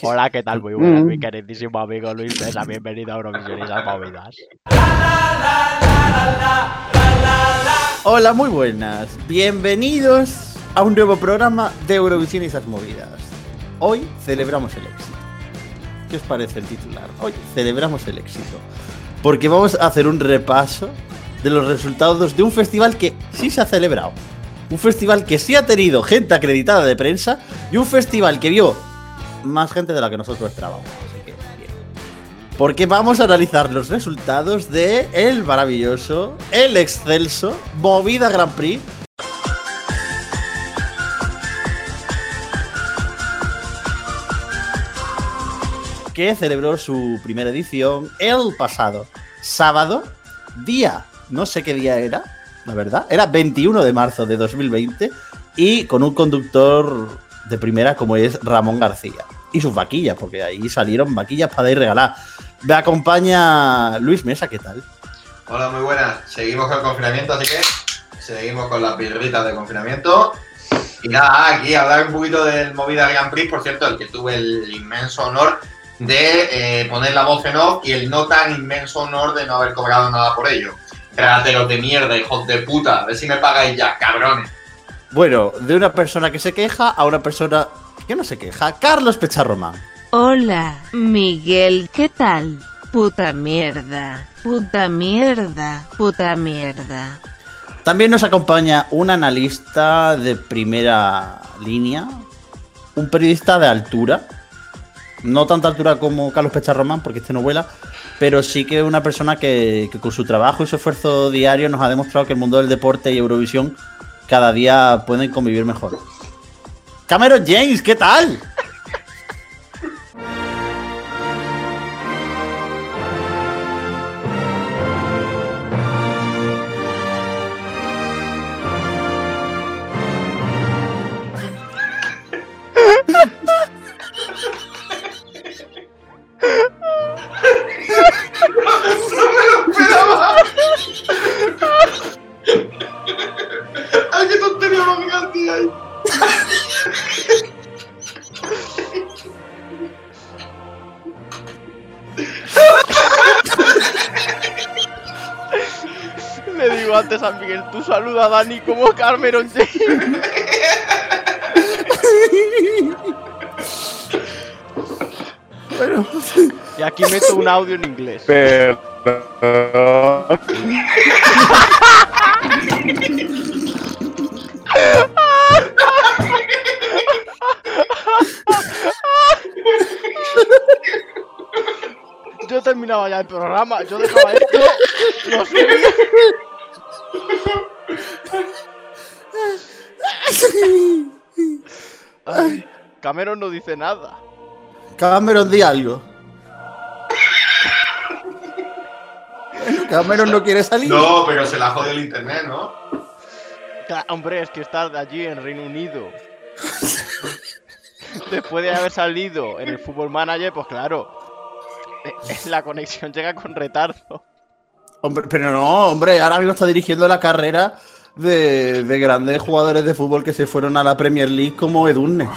Hola, ¿qué tal? Muy buenas, mi queridísimo amigo Luis Mesa. Bienvenido a Eurovisión y movidas. Hola, muy buenas. Bienvenidos a un nuevo programa de Eurovisión y esas movidas. Hoy celebramos el éxito. ¿Qué os parece el titular? Hoy celebramos el éxito. Porque vamos a hacer un repaso de los resultados de un festival que sí se ha celebrado. Un festival que sí ha tenido gente acreditada de prensa y un festival que vio más gente de la que nosotros esperábamos. Así que, bien. Porque vamos a analizar los resultados de el maravilloso, el excelso Movida Grand Prix. Que celebró su primera edición el pasado sábado, día, no sé qué día era, la verdad, era 21 de marzo de 2020 y con un conductor de primera como es Ramón García. Y sus vaquillas, porque ahí salieron vaquillas para ir regalar. Me acompaña Luis Mesa, ¿qué tal? Hola, muy buenas. Seguimos con el confinamiento, así que seguimos con las birritas de confinamiento. Y nada, aquí hablar un poquito del Movida Grand Prix, por cierto, el que tuve el inmenso honor de eh, poner la voz en off y el no tan inmenso honor de no haber cobrado nada por ello. Cráteros de mierda, hijos de puta, a ver si me pagáis ya, cabrones. Bueno, de una persona que se queja a una persona que no se queja. Carlos Pecharromán. Hola, Miguel, ¿qué tal? Puta mierda, puta mierda, puta mierda. También nos acompaña un analista de primera línea, un periodista de altura, no tanta altura como Carlos Pecharromán, porque este no vuela, pero sí que una persona que, que con su trabajo y su esfuerzo diario nos ha demostrado que el mundo del deporte y Eurovisión cada día pueden convivir mejor. Cameron James, ¿qué tal? Miguel, tú saluda a Dani como Cameron James. Bueno, Y aquí meto un audio en inglés. Yo terminaba ya el programa, yo dejaba esto, lo subía. Ay, Cameron no dice nada. Cameron, di algo. Cameron no quiere salir. No, pero se la jodió el internet, ¿no? Hombre, es que estar allí en Reino Unido. Después de haber salido en el Fútbol Manager, pues claro. eh, La conexión llega con retardo. Hombre, pero no, hombre, ahora mismo está dirigiendo la carrera de, de grandes jugadores de fútbol que se fueron a la Premier League como Edurne.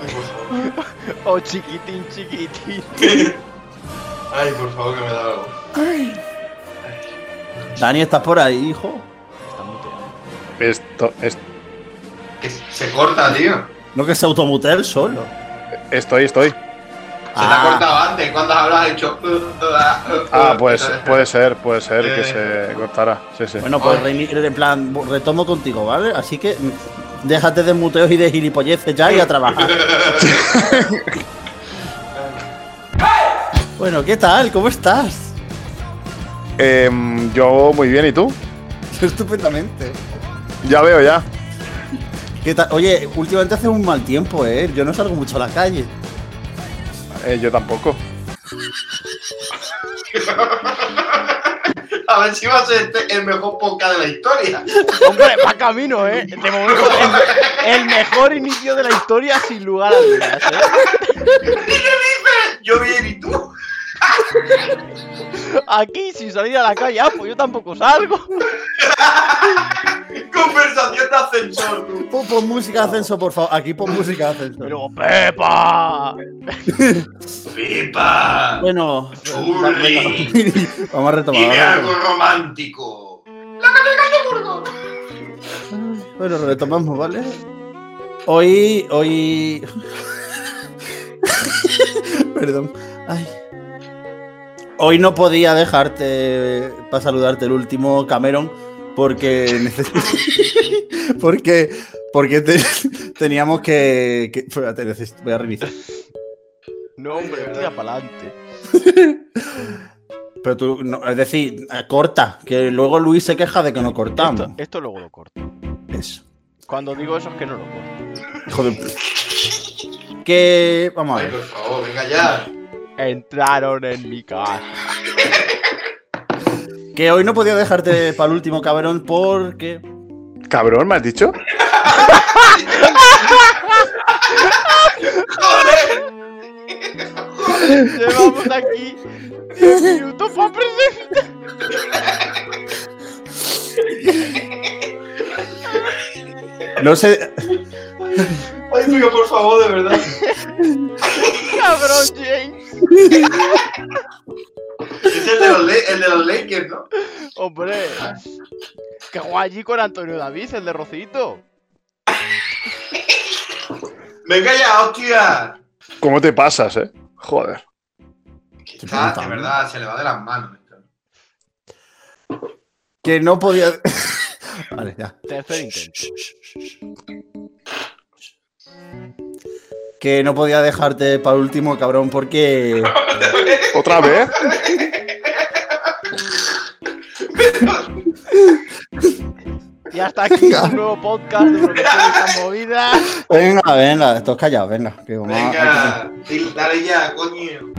Ay, por favor. Oh, chiquitín, chiquitín. Ay, por favor, que me da algo. Dani, ¿estás por ahí, hijo? Está muteado. Esto, es- Que se corta, tío. No que se automute él solo. estoy, estoy. Se te ha Ah. cortado antes. Cuando has hablado, has dicho. uh, uh, uh, Ah, pues puede ser, puede ser que Eh. se cortara. Sí, sí. Bueno, pues reini- en plan, retomo contigo, ¿vale? Así que mm, déjate de muteos y de gilipolleces ya y a trabajar. bueno, ¿qué tal? ¿Cómo estás? Em, yo muy bien, ¿y tú? Estupendamente. Ya veo, ya. ¿Qué tal? Oye, últimamente hace un mal tiempo, ¿eh? Yo no salgo mucho a la calle. Eh, yo tampoco. A ver si va a ser este el mejor podcast de la historia. Hombre, va camino, ¿eh? De momento, el, el mejor inicio de la historia, sin lugar a dudas, ¿eh? Yo bien, ¿y tú? Aquí, sin salir a la calle, ah, pues yo tampoco salgo. Conversación de ascensor, tú. Pon, pon música de ascenso, por favor. Aquí pon música de ascenso. Pero, Pepa. ¡Pipa! Bueno, Churri. vamos a retomar. Dime vamos a algo retomar. romántico. Bueno, retomamos, ¿vale? Hoy, hoy. Perdón. Ay. Hoy no podía dejarte para saludarte el último Cameron porque porque porque te- teníamos que, que- espérate, neces- voy a reiniciar. No, hombre, tira para adelante. Pero tú, no, es decir, eh, corta, que luego Luis se queja de que no cortamos. Esto, esto luego lo corto. Eso. Cuando digo eso es que no lo corto. Hijo de Que vamos a Ay, ver. por favor, venga ya. Entraron en mi casa. Que hoy no podía dejarte para el último cabrón porque Cabrón, ¿me has dicho? Llevamos aquí 10 minutos para presentar. no sé, Ay, tío, por favor, de verdad. Cabrón. Es el de los, Le- el de los Lakers, ¿no? Hombre. Que juega allí con Antonio David, el de Rocito. Venga ya, hostia. ¿Cómo te pasas, eh? Joder. Está, de verdad, se le va de las manos. esto. que no podía. vale, ya. Tercer intento. Que no podía dejarte para el último cabrón porque ¿Otra vez? Y hasta aquí un nuevo podcast de estas movidas. venga, venga, estos callados, venga, que, Venga, dale ya, coño.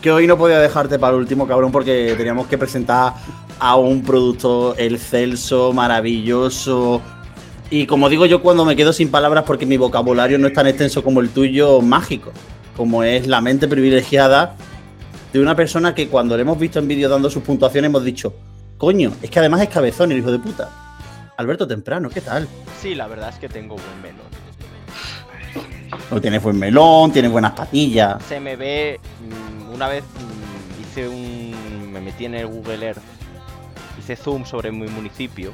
que hoy no podía dejarte para el último cabrón porque teníamos que presentar a un producto el Celso maravilloso y como digo yo cuando me quedo sin palabras porque mi vocabulario no es tan extenso como el tuyo, mágico, como es la mente privilegiada de una persona que cuando le hemos visto en vídeo dando sus puntuaciones hemos dicho, coño, es que además es cabezón el hijo de puta. Alberto Temprano, ¿qué tal? Sí, la verdad es que tengo buen melón. No tiene buen melón, tiene buenas patillas. Se me ve. mm, Una vez mm, hice un. Me metí en el Google Earth. Hice zoom sobre mi municipio.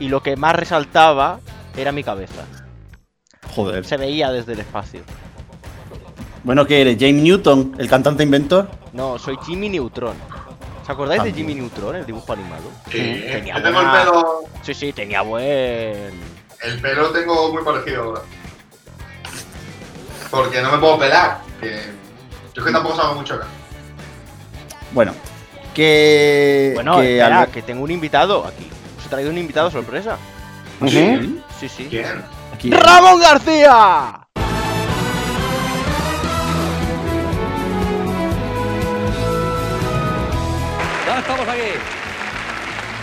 Y lo que más resaltaba era mi cabeza. Joder. Se veía desde el espacio. Bueno, ¿qué eres? James Newton, el cantante inventor. No, soy Jimmy Neutron. ¿Os acordáis de También. Jimmy Neutron, el dibujo animado? Sí, Tenía yo tengo el pelo. Sí, sí, tenía buen. El pelo tengo muy parecido ahora. Porque no me puedo pelar. Que... Yo es que tampoco salgo mucho acá. Bueno, que. Bueno, que espera, que tengo un invitado aquí. Traído un invitado sorpresa. Ujú. ¿Sí? Sí, sí. ¿Quién? ¡Ramón García! Ya estamos aquí.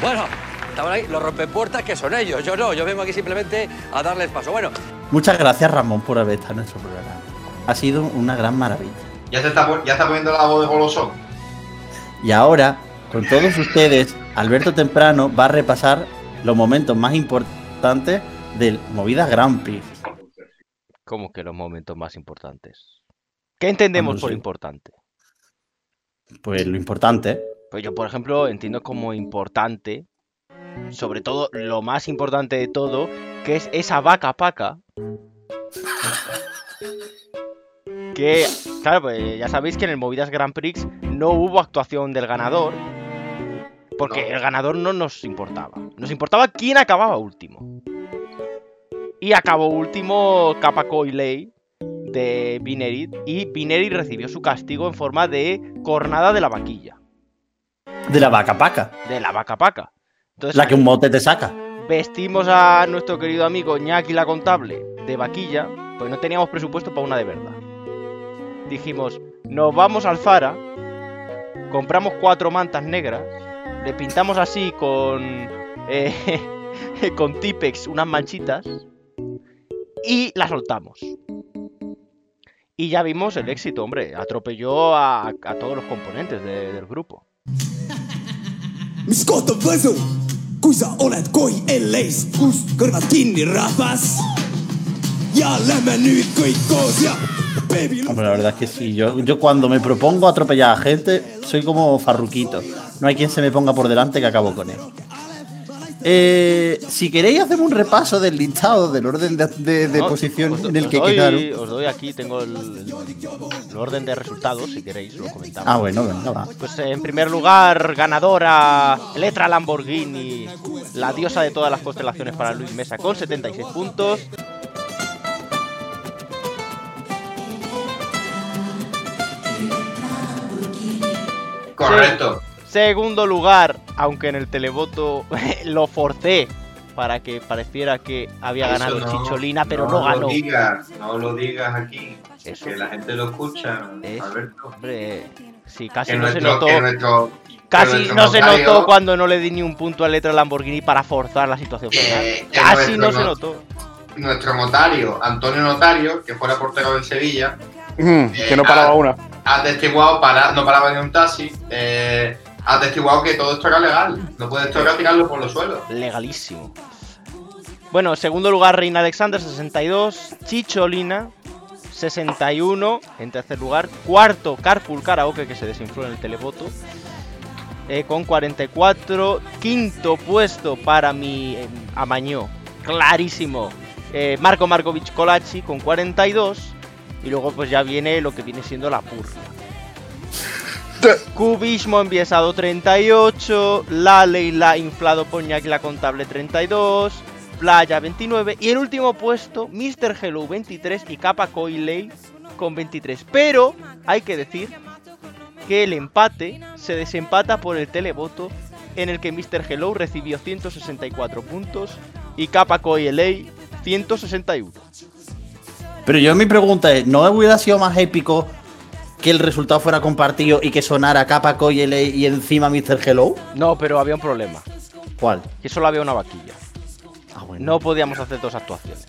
Bueno, estaban ahí los rompepuertas que son ellos. Yo no, yo vengo aquí simplemente a darles paso. Bueno, Muchas gracias, Ramón, por haber estado en nuestro programa. Ha sido una gran maravilla. Ya, se está, ya está poniendo la voz de golosón. Y ahora, con todos ustedes, Alberto Temprano va a repasar los momentos más importantes del Movida Grand Prix. ¿Cómo que los momentos más importantes? ¿Qué entendemos por importante? Pues lo importante. Pues yo, por ejemplo, entiendo como importante, sobre todo lo más importante de todo, que es esa vaca paca. Que, claro, pues ya sabéis que en el Movidas Grand Prix no hubo actuación del ganador. Porque No. el ganador no nos importaba. Nos importaba quién acababa último. Y acabó último Capaco y Ley de Binerit. Y Binerit recibió su castigo en forma de cornada de la vaquilla. De la vaca paca. De la vaca paca. Entonces, La que un mote te saca. vestimos a nuestro querido amigo Ñaki la contable de vaquilla, pues no teníamos presupuesto para una de verdad. Dijimos, nos vamos al Zara, compramos cuatro mantas negras, le pintamos así con eh, con Tipex unas manchitas y la soltamos. Y ya vimos el éxito, hombre. Atropelló a, a todos los componentes de- del grupo. kus kõrvad kinni rahvas. lähme nüüd kõik koos. Hombre, la verdad es que sí. Yo, yo cuando me propongo atropellar a gente, soy como farruquito. No hay quien se me ponga por delante que acabo con él. Eh, si queréis, hacemos un repaso del listado, del orden de, de- de ¿no? posición Os en el os que doy- quedaron. Os doy aquí, tengo el, el- el orden de resultados, si queréis, lo comentamos. Ah, bueno, venga, va. Pues eh, en primer lugar, ganadora Letra Lamborghini, la diosa de todas las constelaciones para Luis Mesa con 76 puntos. Correcto. Segundo lugar, aunque en el televoto lo forcé para que pareciera que había Eso ganado no- Chicholina, pero no, Lo ganó. digas, no lo digas aquí. Eso. Que la gente lo escucha. Alberto. Hombre, sí, casi Que no se notó. que nuestro, que Casi no se notó cuando no le di ni un punto a Letra Lamborghini para forzar la situación Que- que Casi no se no- notó. Nuestro notario, Antonio Notario, que fuera portero del Sevilla, Mm, que no paraba una. ha atestiguado, para, no paraba ni un taxi, eh, atestiguado que todo esto era legal. No puede esto era tirarlo por los suelos. Legalísimo. Bueno, segundo lugar, Reina Alexander, 62. Chicholina, 61. En tercer lugar, cuarto, Carpool Karaoke, que se desinfló en el televoto. eh, con 44. Quinto puesto para mi eh, Amañó. Clarísimo. eh, Marco Markovic Colachi con 42. Y luego pues ya viene lo que viene siendo la purria. Cubismo enviesado 38, La Leila inflado por Ñaki la contable 32, Playa 29 y el último puesto Mr. Hello 23 y Kappa Coiley con 23. Pero hay que decir que el empate se desempata por el televoto en el que Mr. Hello recibió 164 puntos y Kappa Coiley 161. Pero yo mi pregunta es, ¿no hubiera sido más épico que el resultado fuera compartido y que sonara Capa Coyele y encima Mr. Hello? No, pero había un problema, ¿Cuál? que solo había una vaquilla. Ah, bueno. No podíamos hacer dos actuaciones.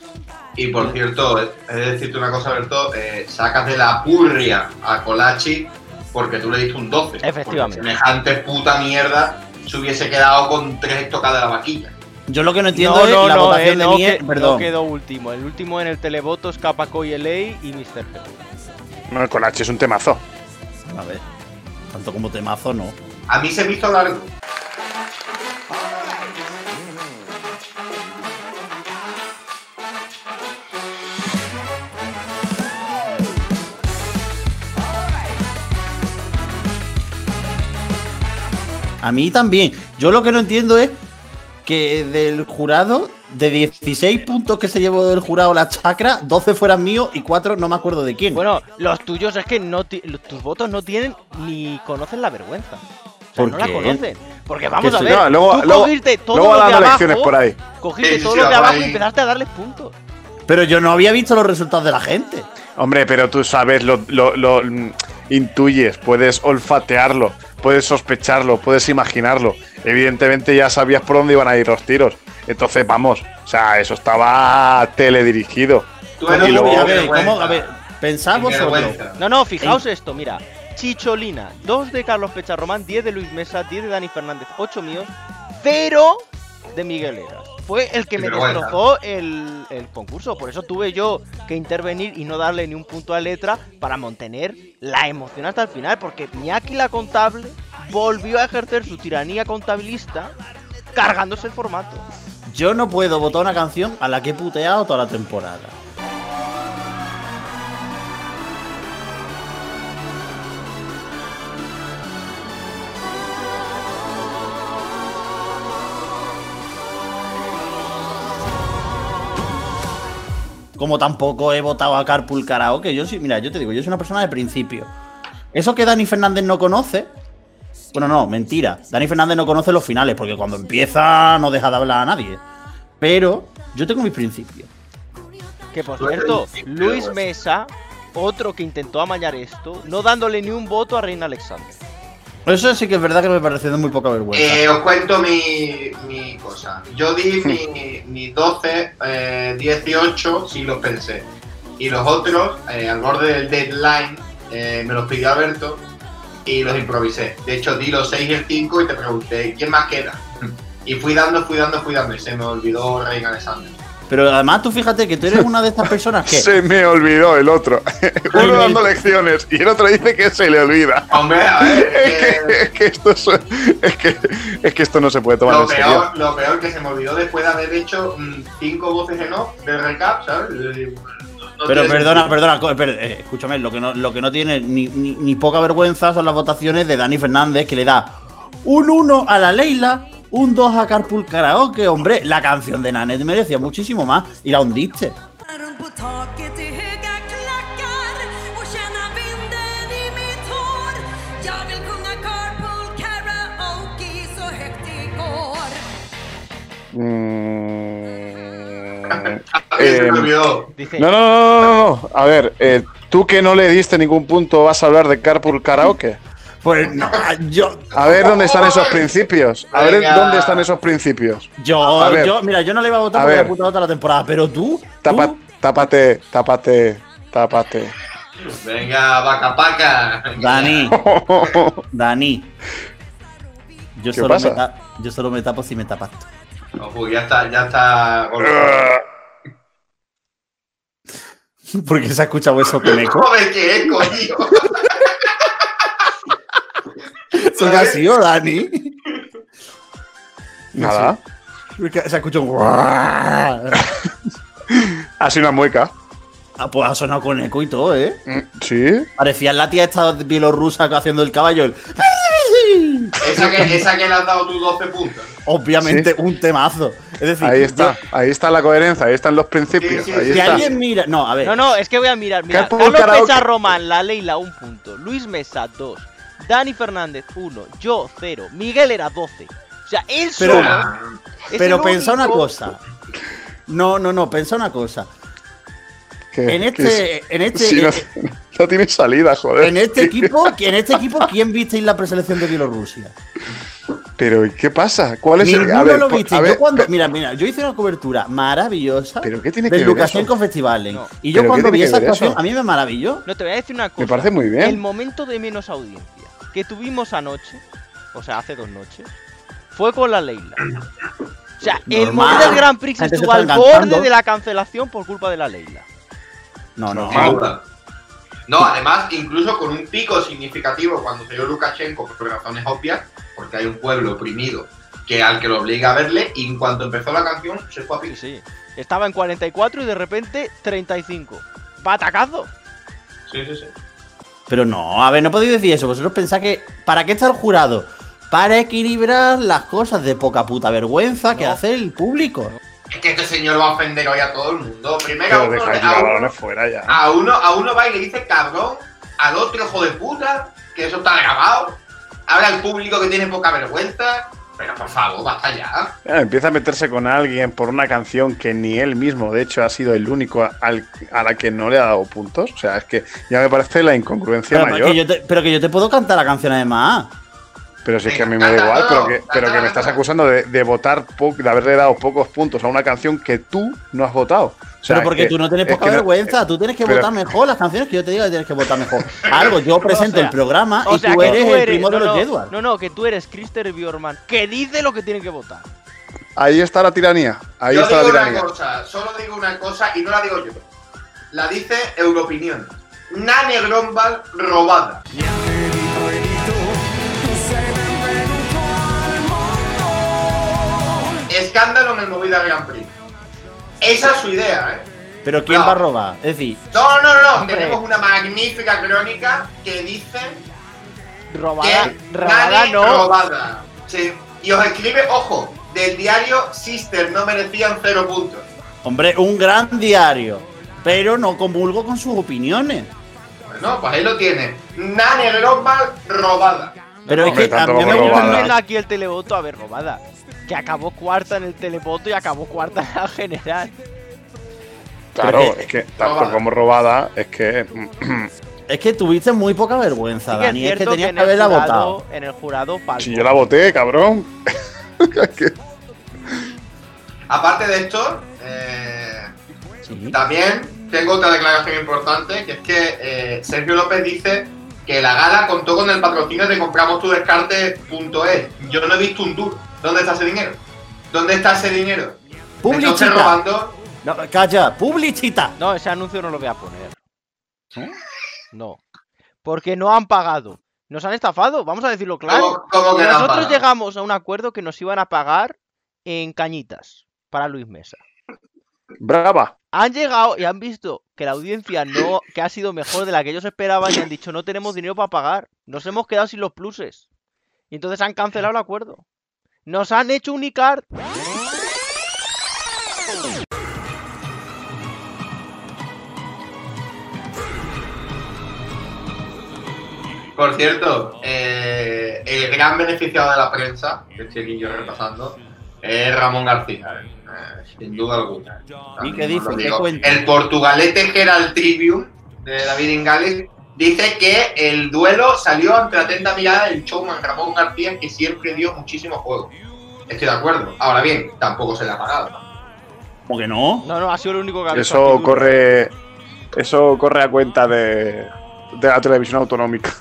Y por cierto, he de decirte una cosa, Alberto, eh, sacas de la purria a Colachi porque tú le diste un 12. Efectivamente. Semejante puta mierda se hubiese quedado con tres tocadas de la vaquilla. Yo lo que no entiendo No, es no, la no, votación eh, de no, que- Perdón. no quedó último. El último en el televoto es Kappa Coiley y Mr. Hello. No, el Colache es un temazo. A ver, tanto como temazo no. A mí se me hizo largo. A mí también. Yo lo que no entiendo es que del jurado, de 16 puntos que se llevó del jurado la chacra, 12 fueran míos y 4 no me acuerdo de quién. Bueno, los tuyos es que no tus votos no tienen ni conocen la vergüenza. O sea, ¿Por no la conocen. Porque vamos a ver, no, luego- tú luego- cogiste luego los de abajo, lecciones por ahí. cogiste Sí, sí, los de abajo y empezaste a darles puntos. Pero yo no había visto los resultados de la gente. Hombre, pero tú sabes, lo, lo- lo, intuyes, puedes olfatearlo, puedes sospecharlo, puedes imaginarlo. Evidentemente ya sabías por dónde iban a ir los tiros. Entonces, vamos, o sea, eso estaba teledirigido. Tú Y luego- a ver. ¿cómo? A ver. Vergüenza. No, no, fijaos esto, mira. Chicholina, 2 de Carlos Pecharromán, 10 de Luis Mesa, 10 de Dani Fernández, 8 míos, 0 de Miguel Eras. Fue el que me destrozó el, el concurso. Por eso tuve yo que intervenir y no darle ni un punto a letra para mantener la emoción hasta el final. Porque Miyaki la contable volvió a ejercer su tiranía contabilista cargándose el formato. Yo no puedo votar una canción a la que he puteado toda la temporada. Como tampoco he votado a Carpool Karaoke. Yo sí, mira, yo te digo, yo soy una persona de principio. Eso que Dani Fernández no conoce. Bueno, no, mentira. Dani Fernández no conoce los finales, porque cuando empieza no deja de hablar a nadie. Pero yo tengo mis principios. Que por cierto, Luis. Mesa, otro que intentó amañar esto, no dándole ni un voto a Reina Alexander. Eso sí que es verdad que me parece de muy poca vergüenza. Eh, os cuento mi, mi cosa. Yo di mi, mi 12, eh, 18, sí los pensé. Y los otros, eh, al borde del deadline, eh, me los pidió Alberto y los improvisé. De hecho, di los 6 y el 5 y te pregunté, ¿quién más queda? Y fui dando, fui dando, fui dando y se me olvidó Reina Alexander. Pero además tú fíjate que tú eres una de estas personas que... Se me olvidó el otro. Uno dando lecciones y el otro dice que se le olvida. Hombre, a ver, Es que, eh, es que esto es, es que, es que esto no se puede tomar lo, en serio. peor, lo peor que se me olvidó después de haber hecho mm, cinco voces en off de recap, ¿sabes? No- no Pero perdona, perdona, eh, escúchame, lo que no, lo que no tiene ni, ni- ni poca vergüenza son las votaciones de Dani Fernández, que le da un 1 a la Leila, un 2 a Carpool Karaoke. Hombre, la canción de Nanet merecía muchísimo más y la hundiste. Eh, no, no, no, no. A ver, eh, tú que no le diste ningún punto, ¿vas a hablar de Carpool Karaoke? Pues no, yo, A ver dónde están esos principios. A ver Venga. dónde están esos principios. yo, A ver. yo, mira, yo no le iba a votar A por la puta otra la temporada, pero tú, Tapa- tú, tápate, tápate, tápate. Venga, vaca paca. Dani, Dani. Yo ¿Qué solo, pasa? me ta- yo solo me tapo si me tapas tú. No, pues ya está, ya está. Porque se ha escuchado eso con eco. Joder, qué eco, tío. Eso ha sido, Dani. Nada. Se ha escuchado un. Ha sido una mueca. Ah, Pues ha sonado con eco y todo, ¿eh? Mm, Sí. Parecía la tía esta bielorrusa haciendo el caballo. el- Esa que, esa que le has dado tus 12 puntos. Obviamente un temazo. Es decir, Ahí está. Ahí está la coherencia. Ahí están los principios. Sí, sí, Ahí si está. alguien mira. No, a ver. no, no, es que voy a mirar. Mira, Carlos. Pesa Román, La Leila, un punto. Luis Mesa, dos. Dani Fernández, uno. Yo, cero. Miguel era 12. O sea, él Pero- solo. Ah, Pero el pensa una cosa. No, no, no, pensa una cosa. En este, en es- este, sí, no, en- no tiene salida, joder. en este equipo, en este equipo, ¿quién visteis la preselección de Bielorrusia? Pero ¿y ¿qué pasa? ¿Cuál es el.? Ninguno A ver, lo viste. a Yo mira, mira, yo hice una cobertura maravillosa ¿Pero qué tiene que ver Lukashenko eso? Festival. No. Y yo ¿Pero qué cuando vi esa actuación, a mí me maravilló. No, te voy a decir una cosa. Me parece muy bien. El momento de menos audiencia que tuvimos anoche, o sea, hace dos noches, fue con la Leila. O sea, el momento del Grand Prix se estuvo al borde de la cancelación por culpa de la Leila. No, no. duda. No, además, incluso con un pico significativo cuando salió Lukashenko por razones obvias, porque hay un pueblo oprimido que al que lo obliga a verle, y en cuanto empezó la canción, se fue a pico. sí. Estaba en 44 y de repente 35. ¡Batacazo! Sí, sí, sí. Pero no, a ver, no podéis decir eso. Vosotros pensáis que. ¿Para qué está el jurado? Para equilibrar las cosas de poca puta vergüenza que hace el público. Es que este señor va a ofender hoy a todo el mundo. Primero a uno, a uno- fuera ya. a uno, a uno va y le dice cabrón, al otro hijo de puta, que eso está grabado. Habla al público que tiene poca vergüenza. Pero por favor, basta ya. Ya, Empieza a meterse con alguien por una canción que ni él mismo, de hecho, ha sido el único a- al- a la que no le ha dado puntos. O sea, es que ya me parece la incongruencia Pero, mayor. que yo te, pero que yo te puedo cantar la canción además. Pero si es que a mí me da igual, pero que, pero que me estás acusando de, de votar, po- de haberle dado pocos puntos a una canción que tú no has votado. O sea, pero porque que- tú no tienes es poca no- vergüenza, tú tienes que pero- votar mejor las canciones que yo te digo que tienes que votar mejor. Algo, yo presento sea, el programa O y sea, tú eres tú el primo no, de los no, Jedward. no, no, que tú eres Christer Bjorman, que dice lo que tienen que votar. Ahí está la tiranía. Ahí yo está la digo una tiranía. cosa, solo digo una cosa y no la digo yo. La dice Europinión. Nane Grombal robada. Escándalo en el Movida Grand Prix. Esa es su idea, ¿eh? Pero ¿quién No. va a robar? Es decir, No, no, no. Hombre. Tenemos una magnífica crónica que dice Robada, que robada no. robada. Sí. Y os escribe, ojo, del diario Sister no merecían cero puntos. hombre, un gran diario. Pero no comulgo con sus opiniones. Bueno, pues ahí lo tiene. Nani Grombal robada. Pero es que a mí me gusta. Aquí el televoto, a ver, robada. Que acabó cuarta en el televoto y acabó cuarta en la general. Claro, que- es que tanto robada. como robada, es que. Es que tuviste muy poca vergüenza, Sí que es Dani. Es que tenías en que haberla jurado- votado. En el jurado faltó. si yo la voté, cabrón. Aparte de esto, eh, Sí. también tengo otra declaración importante, que es que eh, Sergio López dice que la gala contó con el patrocinio de compramos-tu-descarte.es. Yo no he visto un tour. ¿Dónde está ese dinero? ¿Dónde está ese dinero? ¿Me está usted Publicita. robando? No, calla, publicita. No, ese anuncio no lo voy a poner. No. Porque no han pagado. Nos han estafado, vamos a decirlo claro. ¿Cómo, que Nosotros llegamos a un acuerdo que nos iban a pagar en cañitas para Luis Mesa. Brava. Han llegado y han visto que la audiencia no, que ha sido mejor de la que ellos esperaban y han dicho no tenemos dinero para pagar. Nos hemos quedado sin los pluses. Y entonces han cancelado el acuerdo. Nos han hecho un ICAR. Por cierto, eh, el gran beneficiado de la prensa, que estoy aquí yo repasando, es Ramón García. eh, sin duda alguna. ¿Y qué dice? ¿Qué cuenta? El portugalete Herald Tribune de David Ingales dice que el duelo salió ante la atenta mirada del showman Ramón García, que siempre dio muchísimo juego. Estoy de acuerdo. Ahora bien, tampoco se le ha pagado. ¿Cómo que no? No, no, ha sido lo único que ha visto Eso corre. Eso corre a cuenta de, de la televisión autonómica.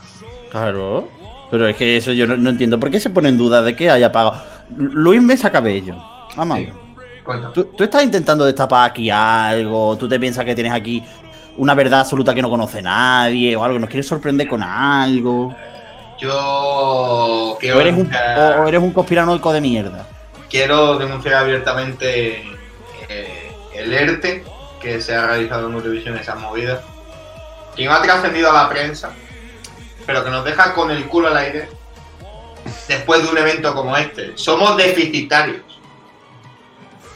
Claro. Pero es que eso yo no, no entiendo. ¿Por qué se pone en duda de que haya pagado? Luis Mesa Cabello. Vamos. Cuéntame. ¿Tú, tú estás intentando destapar aquí algo. Tú te piensas que tienes aquí una verdad absoluta que no conoce nadie o algo. ¿Nos quieres sorprender con algo? Yo quiero ¿O eres un, denunciar- o- eres un conspiranoico de mierda? quiero denunciar abiertamente eh, el ERTE que se ha realizado en Eurovisión esas movidas, que no ha trascendido a la prensa, pero que nos deja con el culo al aire después de un evento como este. Somos deficitarios.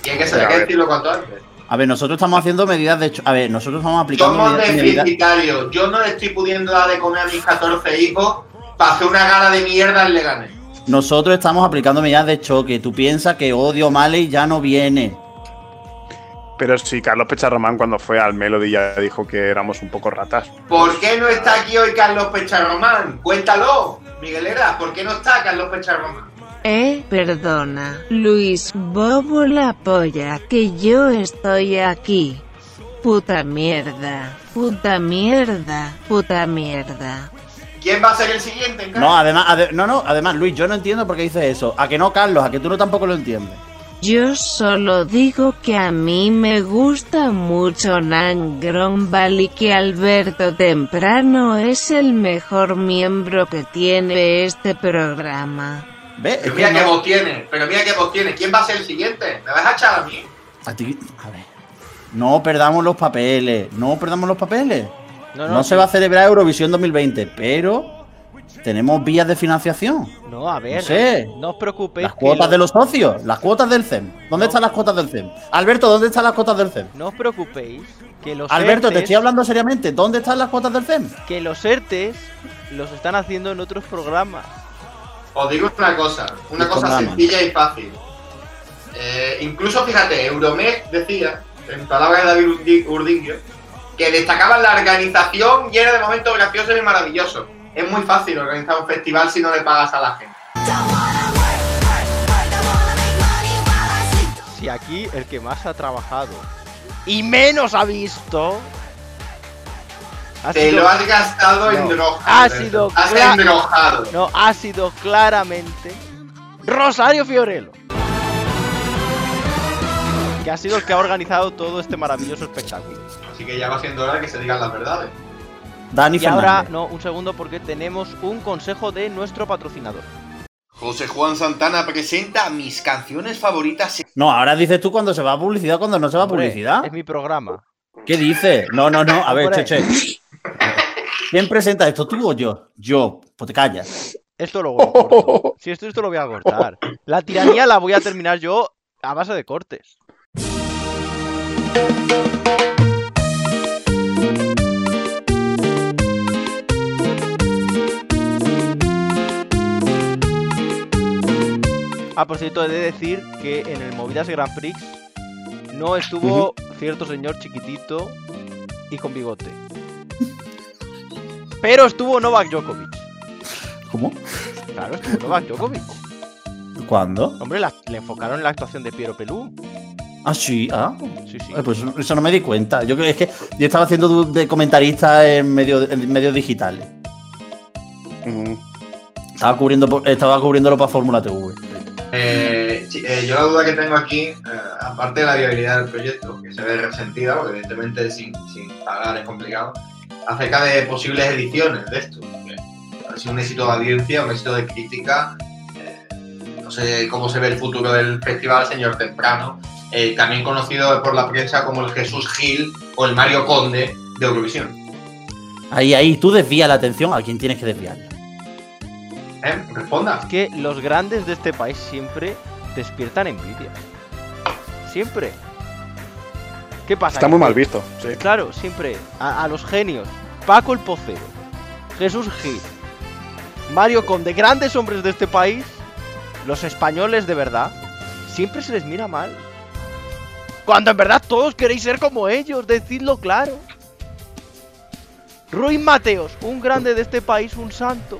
Y hay que, ver. decirlo cuanto antes. A ver, nosotros estamos haciendo medidas de hecho. A ver, nosotros estamos aplicando Somos deficitarios. Yo no le estoy pudiendo dar de comer a mis 14 hijos para hacer una gala de mierda en Leganés. Nosotros estamos aplicando medidas de choque. Tú piensas que Odio Malley ya no viene. Pero sí, Carlos Pecharromán cuando fue al Melody ya dijo que éramos un poco ratas. ¿Por qué no está aquí hoy Carlos Pecharromán? Cuéntalo, Miguelera, ¿por qué no está Carlos Pecharromán? Eh, perdona, Luis Bobo la polla, que yo estoy aquí. Puta mierda, puta mierda, puta mierda. ¿Quién va a ser el siguiente? en No, además, ade- no, no, además, Luis, yo no entiendo por qué dices eso. A que no, Carlos, a que tú no tampoco lo entiendes. Yo solo digo que a mí me gusta mucho Nangrón y que Alberto Temprano es el mejor miembro que tiene este programa. ¿Ves? Es Pero que mira qué no- voz tiene, pero mira qué voz tiene. ¿Quién va a ser el siguiente? ¿Me vas a echar a mí? a ti- a ver. No perdamos los papeles. No perdamos los papeles. No, No, no, se va a celebrar Eurovisión 2020, pero tenemos vías de financiación. No, a ver. No sé. No os preocupéis. Las que cuotas lo- de los socios, las cuotas del CEM. ¿Dónde No. están las cuotas del CEM? Alberto, ¿dónde están las cuotas del CEM? No os preocupéis. Que los Alberto, te ERTES estoy hablando seriamente. ¿Dónde están las cuotas del CEM? Que los ERTES los están haciendo en otros programas. Os digo una cosa, una cosa sencilla y fácil. Eh, incluso, fíjate, Euromed decía, en palabras de David Urdi- Urdinguio, que destacaban la organización llena de momentos graciosos y maravillosos. Es muy fácil organizar un festival si no le pagas a la gente. Si aquí el que más ha trabajado y menos ha visto. Ha Te sido- lo has gastado en No. drogas. Alberto. sido Has cla- endrogado. No, ha sido claramente Rosario Fiorello. Que ha sido el que ha organizado todo este maravilloso espectáculo. Así que ya va siendo hora de que se digan las verdades. Dani Y ahora, no, un segundo porque tenemos un consejo de nuestro patrocinador. José Juan Santana presenta mis canciones favoritas. No, ahora dices tú cuando se va a publicidad, cuando no se va a publicidad. Es mi programa. ¿Qué dices? No, no, no. A ver, Hombre. che, che. ¿Quién presenta esto? ¿Tú o yo? Yo. Pues te callas. Esto lo corto. Si esto, esto lo voy a cortar. La tiranía la voy a terminar yo a base de cortes. Ah, por cierto, he de decir que en el Movidas Grand Prix no estuvo cierto señor chiquitito y con bigote. Pero estuvo Novak Djokovic. ¿Cómo? Claro, estuvo Novak Djokovic. ¿Cuándo? Hombre, la- le enfocaron en la actuación de Piero Pelú. Ah, sí, ah. Sí, sí. Eh, Pues eso no me di cuenta. Yo creo que es que yo estaba haciendo de comentarista en, medio, en medios digitales. Mm. Estaba, cubriendo, estaba cubriéndolo para Fórmula TV. Eh, eh, yo la duda que tengo aquí, eh, aparte de la viabilidad del proyecto, que se ve resentida, porque evidentemente sin, sin pagar es complicado, acerca de posibles ediciones de esto. Ha sido un éxito de audiencia, un éxito de crítica. eh, no sé cómo se ve el futuro del festival, señor Temprano, eh, también conocido por la prensa como el Jesús Gil o el Mario Conde de Eurovisión. Ahí, ahí, tú desvías la atención a quien tienes que desviarla. ¿Eh? Responda. Es que los grandes de este país siempre despiertan envidia. Siempre. ¿Qué pasa? Está muy mal visto. Sí. Claro, siempre. A, a los genios. Paco el Pocero. Jesús Gil. Mario Conde. Grandes hombres de este país. Los españoles de verdad. Siempre se les mira mal. Cuando en verdad todos queréis ser como ellos. Decidlo claro. Ruiz Mateos. Un grande de este país. Un santo.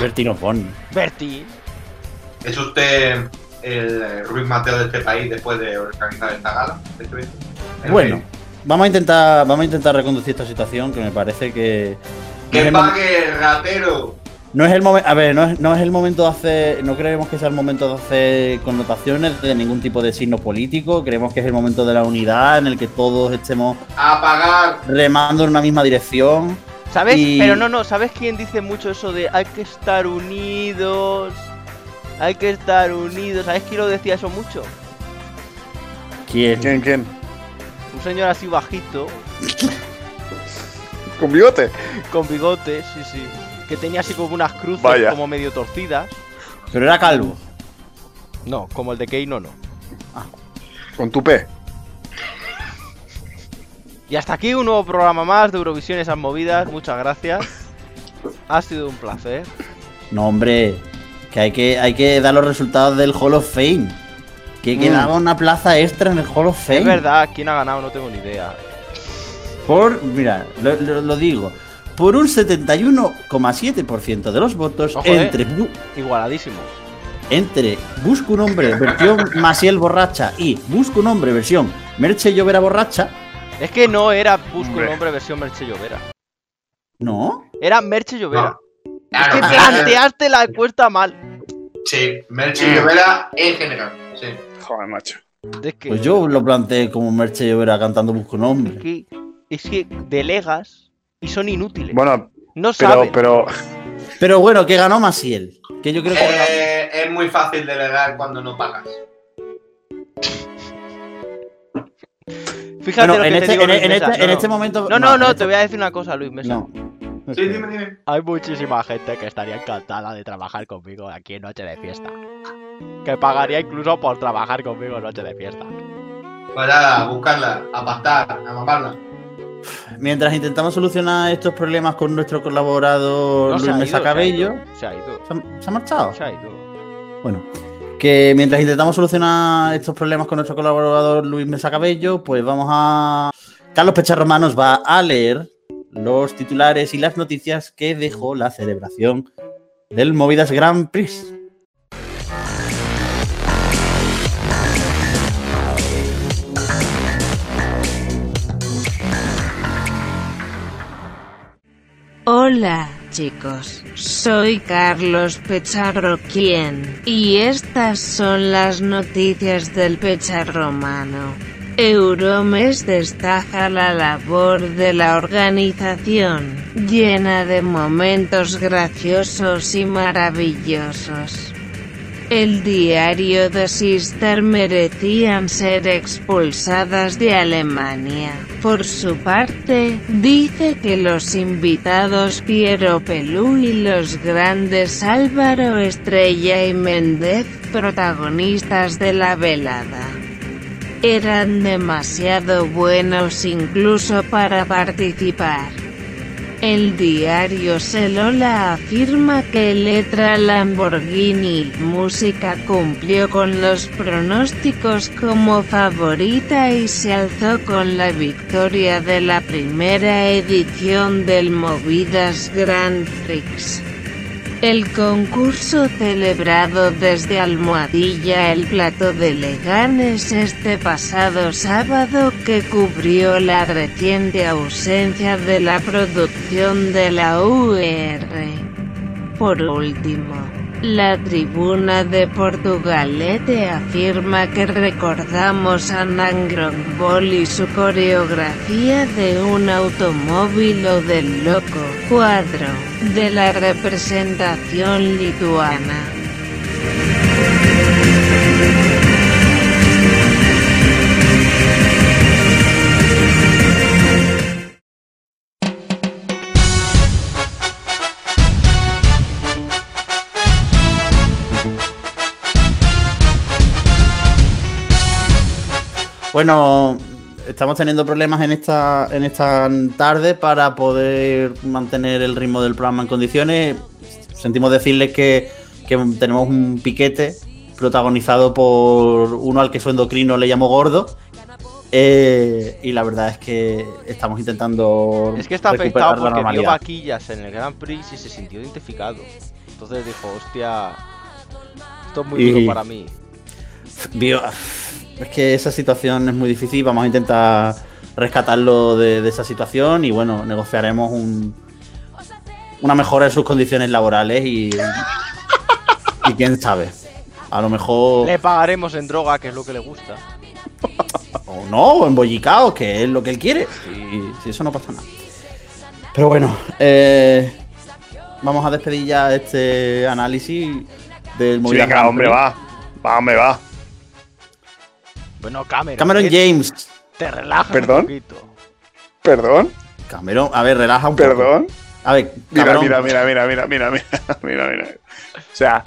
Bertino Boni. Bertín. ¿Es usted el eh, Ruiz Mateo de este país después de organizar esta gala? de este Bueno, fin. vamos a intentar, vamos a intentar reconducir esta situación que me parece que. no ¡Que el pague, ratero! No es el momento, a ver, no es, no es el momento de hacer, no creemos que sea el momento de hacer connotaciones de ningún tipo de signo político, creemos que es el momento de la unidad en el que todos estemos ¡A pagar! remando en una misma dirección. ¿Sabes? Y- Pero no, no, ¿sabes quién dice mucho eso de hay que estar unidos? Hay que estar unidos. ¿Sabes quién lo decía eso mucho? ¿Quién? ¿Quién, quién? Un señor así bajito, ¿Con bigote? con bigotes, sí, sí. Que tenía así como unas cruces Vaya. como medio torcidas. Pero era calvo. No, como el de Keino no. ¿Con tu P? Y hasta aquí un nuevo programa más de Eurovisión esas movidas. Muchas gracias. Ha sido un placer. No, hombre, que hay que, hay que dar los resultados del Hall of Fame. Que Mm. quedaba una plaza extra en el Hall of Fame. Es verdad, quién ha ganado no tengo ni idea. Por, mira, lo, lo- lo digo, por un 71,7% de los votos Ojo, eh. entre, Igualadísimo. entre Busco un hombre versión Masiel borracha y Busco un hombre versión Merche Llovera borracha. Es que no era Busco un Hombre. hombre versión Merche Llovera. No. Era Merche Llovera. No. Es que Claro, planteaste la encuesta mal. Sí, Merchi y Llovera en general. Sí. Joder, macho. Es que, Pues yo lo planteé como Merche Llovera cantando Busco un es que, es que delegas y son inútiles. Bueno, no pero, saben. pero. Pero bueno, que ganó Masiel. Que yo creo que. Eh, es muy fácil delegar cuando no pagas. Fíjate Bueno, lo que en te este, digo, en, Luis en Mesa. este, No, en este momento. No, no, no, te este- voy a decir una cosa, Luis Mesa. No. Sí, dime, dime. Hay muchísima gente que estaría encantada de trabajar conmigo aquí en Noche de Fiesta. Que pagaría incluso por trabajar conmigo en Noche de Fiesta. Pues nada, a buscarla, a pastar, a mamarla. Mientras intentamos solucionar estos problemas con nuestro colaborador No, Luis Mesa ido, se ha Cabello. ido, Se ha ido. ¿Se ha, se ha marchado? Se ha ido. Bueno, que mientras intentamos solucionar estos problemas con nuestro colaborador Luis Mesa Cabello, pues vamos a. Carlos Pecharromá nos va a leer los titulares y las noticias que dejó la celebración del Movidas Grand Prix. Hola, chicos. Soy Carlos Pecharroquien y estas son las noticias del Pecharromano. Euromes destaca la labor de la organización, llena de momentos graciosos y maravillosos. El diario de Sister merecían ser expulsadas de Alemania. Por su parte, dice que los invitados Piero Pelú y los grandes Álvaro Estrella y Méndez, protagonistas de la velada, eran demasiado buenos incluso para participar. El diario Celola afirma que Letra Lamborghini Música cumplió con los pronósticos como favorita y se alzó con la victoria de la primera edición del Movidas Grand Prix. El concurso celebrado desde Almohadilla el Plato de Leganes este pasado sábado que cubrió la reciente ausencia de la producción de la UR. Por último, la tribuna de Portugalete afirma que recordamos a Nangrong Ball y su coreografía de un automóvil o del loco cuadro de la representación lituana. Bueno, estamos teniendo problemas en esta, en esta tarde para poder mantener el ritmo del programa en condiciones. Sentimos decirles que, que tenemos un piquete protagonizado por uno al que su endocrino le llamó gordo. Eh, y la verdad es que estamos intentando. Es que está afectado porque vio vaquillas en el Grand Prix y se sintió identificado. Entonces dijo, hostia, esto es muy Y- duro para mí. Vio- Es que esa situación es muy difícil. Vamos a intentar rescatarlo de, de esa situación y bueno, negociaremos un, una mejora en sus condiciones laborales y, y quién sabe. A lo mejor. Le pagaremos en droga, que es lo que le gusta. O no, o embollicado, que es lo que él quiere. Y si eso no pasa nada. Pero bueno, eh, vamos a despedir ya este análisis del Sí, venga, Grand hombre, va. Va, hombre, va. Bueno, Cameron. Cameron ¿eh? James. Te relajas ¿Perdón? un poquito. Perdón, Cameron, a ver, relaja un poco. perdón. A ver, Mira, cabrón. mira, mira, mira, mira, mira, mira, mira, mira. O sea,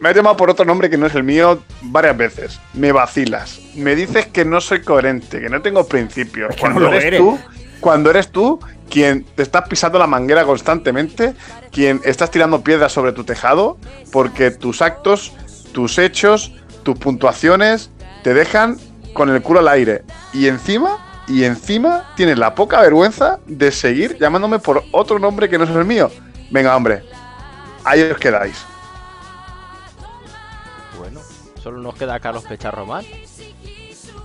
me has llamado por otro nombre que no es el mío varias veces. Me vacilas. Me dices que no soy coherente, que no tengo principios. Es que cuando no lo eres eres. tú, cuando eres tú quien te estás pisando la manguera constantemente, quien estás tirando piedras sobre tu tejado, porque tus actos, tus hechos, tus puntuaciones te dejan con el culo al aire. Y encima, y encima tienes la poca vergüenza de seguir llamándome por otro nombre que no es el mío. Venga, hombre, ahí os quedáis. Bueno, solo nos queda Carlos Pecharromán.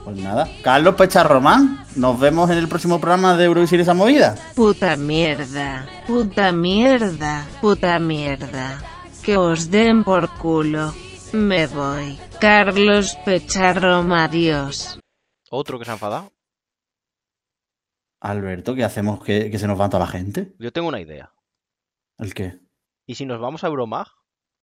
Pues nada. Carlos Pecharromán, nos vemos en el próximo programa de Eurovisión y esa movida. Puta mierda, puta mierda, puta mierda. Que os den por culo. Me voy. Carlos Pecharro Marios. Otro que se ha enfadado. Alberto, ¿qué hacemos? ¿Que, que se nos va toda la gente? Yo tengo una idea. ¿El qué? ¿Y si nos vamos a Euromag?